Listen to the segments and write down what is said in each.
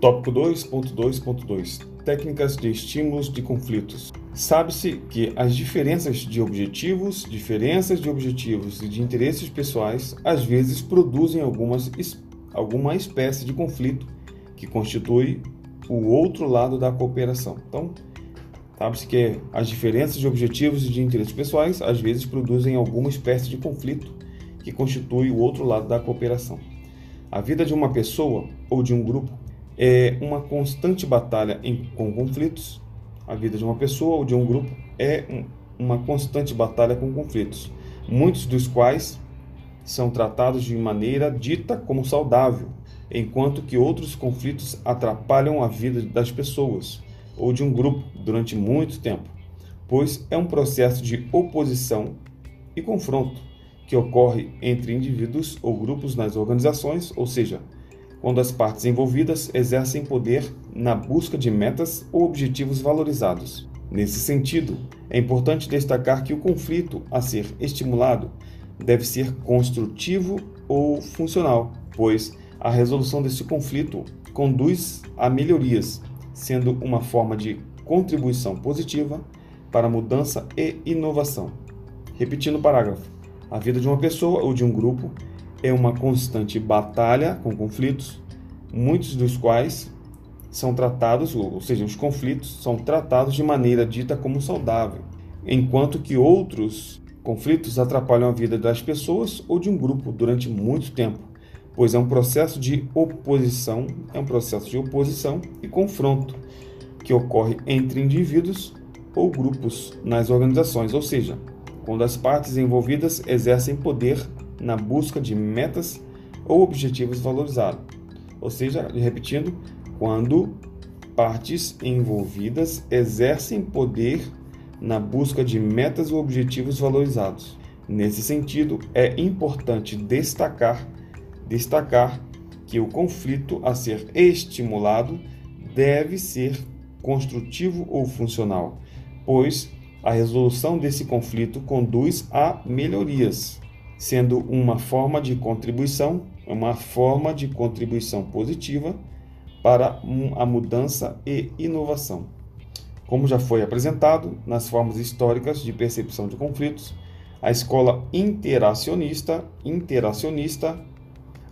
Tópico 2.2.2 Técnicas de estímulos de conflitos. Sabe-se que as diferenças de objetivos, diferenças de objetivos e de interesses pessoais às vezes produzem algumas, alguma espécie de conflito que constitui o outro lado da cooperação. Então, sabe-se que as diferenças de objetivos e de interesses pessoais às vezes produzem alguma espécie de conflito que constitui o outro lado da cooperação. A vida de uma pessoa ou de um grupo é uma constante batalha em, com conflitos. A vida de uma pessoa ou de um grupo é um, uma constante batalha com conflitos, muitos dos quais são tratados de maneira dita como saudável, enquanto que outros conflitos atrapalham a vida das pessoas ou de um grupo durante muito tempo, pois é um processo de oposição e confronto que ocorre entre indivíduos ou grupos nas organizações, ou seja, quando as partes envolvidas exercem poder na busca de metas ou objetivos valorizados. Nesse sentido, é importante destacar que o conflito a ser estimulado deve ser construtivo ou funcional, pois a resolução desse conflito conduz a melhorias, sendo uma forma de contribuição positiva para mudança e inovação. Repetindo o parágrafo. A vida de uma pessoa ou de um grupo é uma constante batalha com conflitos, muitos dos quais são tratados, ou seja, os conflitos são tratados de maneira dita como saudável, enquanto que outros conflitos atrapalham a vida das pessoas ou de um grupo durante muito tempo, pois é um processo de oposição, é um processo de oposição e confronto que ocorre entre indivíduos ou grupos nas organizações, ou seja, quando as partes envolvidas exercem poder na busca de metas ou objetivos valorizados. Ou seja, repetindo, quando partes envolvidas exercem poder na busca de metas ou objetivos valorizados. Nesse sentido, é importante destacar destacar que o conflito a ser estimulado deve ser construtivo ou funcional, pois a resolução desse conflito conduz a melhorias, sendo uma forma de contribuição, uma forma de contribuição positiva para a mudança e inovação. Como já foi apresentado nas formas históricas de percepção de conflitos, a escola interacionista, interacionista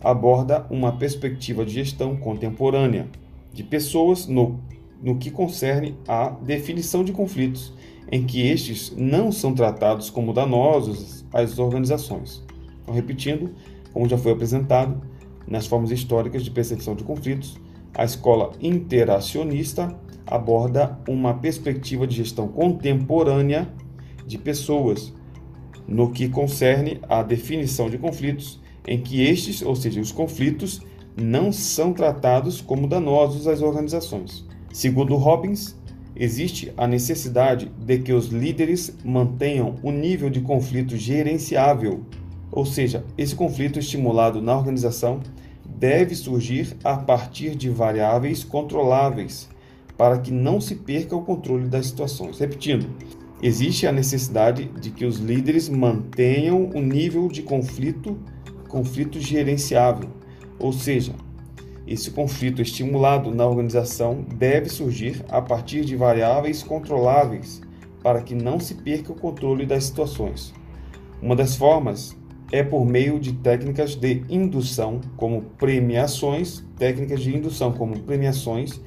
aborda uma perspectiva de gestão contemporânea de pessoas no, no que concerne à definição de conflitos em que estes não são tratados como danosos às organizações. Então, repetindo, como já foi apresentado nas formas históricas de percepção de conflitos, a escola interacionista aborda uma perspectiva de gestão contemporânea de pessoas no que concerne à definição de conflitos, em que estes, ou seja, os conflitos, não são tratados como danosos às organizações. Segundo Robbins, existe a necessidade de que os líderes mantenham o nível de conflito gerenciável, ou seja, esse conflito estimulado na organização deve surgir a partir de variáveis controláveis, para que não se perca o controle das situações. Repetindo, existe a necessidade de que os líderes mantenham o nível de conflito, conflito gerenciável, ou seja, esse conflito estimulado na organização deve surgir a partir de variáveis controláveis para que não se perca o controle das situações. Uma das formas é por meio de técnicas de indução, como premiações, técnicas de indução como premiações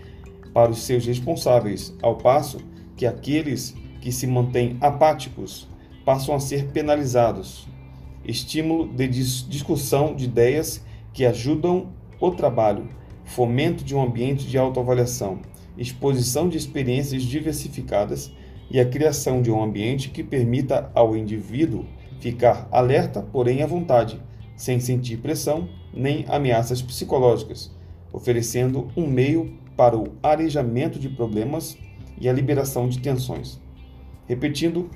para os seus responsáveis, ao passo que aqueles que se mantêm apáticos passam a ser penalizados. Estímulo de discussão de ideias que ajudam o trabalho, fomento de um ambiente de autoavaliação, exposição de experiências diversificadas e a criação de um ambiente que permita ao indivíduo ficar alerta, porém à vontade, sem sentir pressão nem ameaças psicológicas, oferecendo um meio para o arejamento de problemas e a liberação de tensões. Repetindo,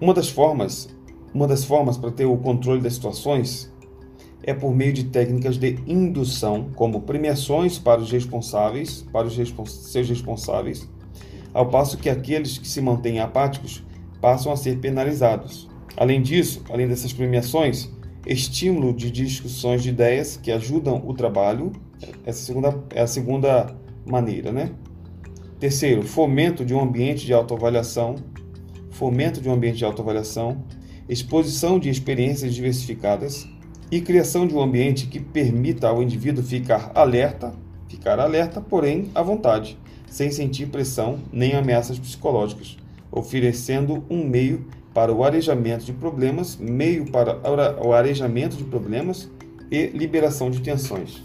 uma das formas, uma das formas para ter o controle das situações é por meio de técnicas de indução, como premiações para os responsáveis, para os respons seus responsáveis, ao passo que aqueles que se mantêm apáticos passam a ser penalizados. Além disso, além dessas premiações, estímulo de discussões de ideias que ajudam o trabalho, essa segunda, é a segunda maneira, né? Terceiro, fomento de um ambiente de autoavaliação, fomento de um ambiente de autoavaliação, exposição de experiências diversificadas e criação de um ambiente que permita ao indivíduo ficar alerta, ficar alerta, porém à vontade, sem sentir pressão nem ameaças psicológicas, oferecendo um meio para o arejamento de problemas, meio para o arejamento de problemas e liberação de tensões.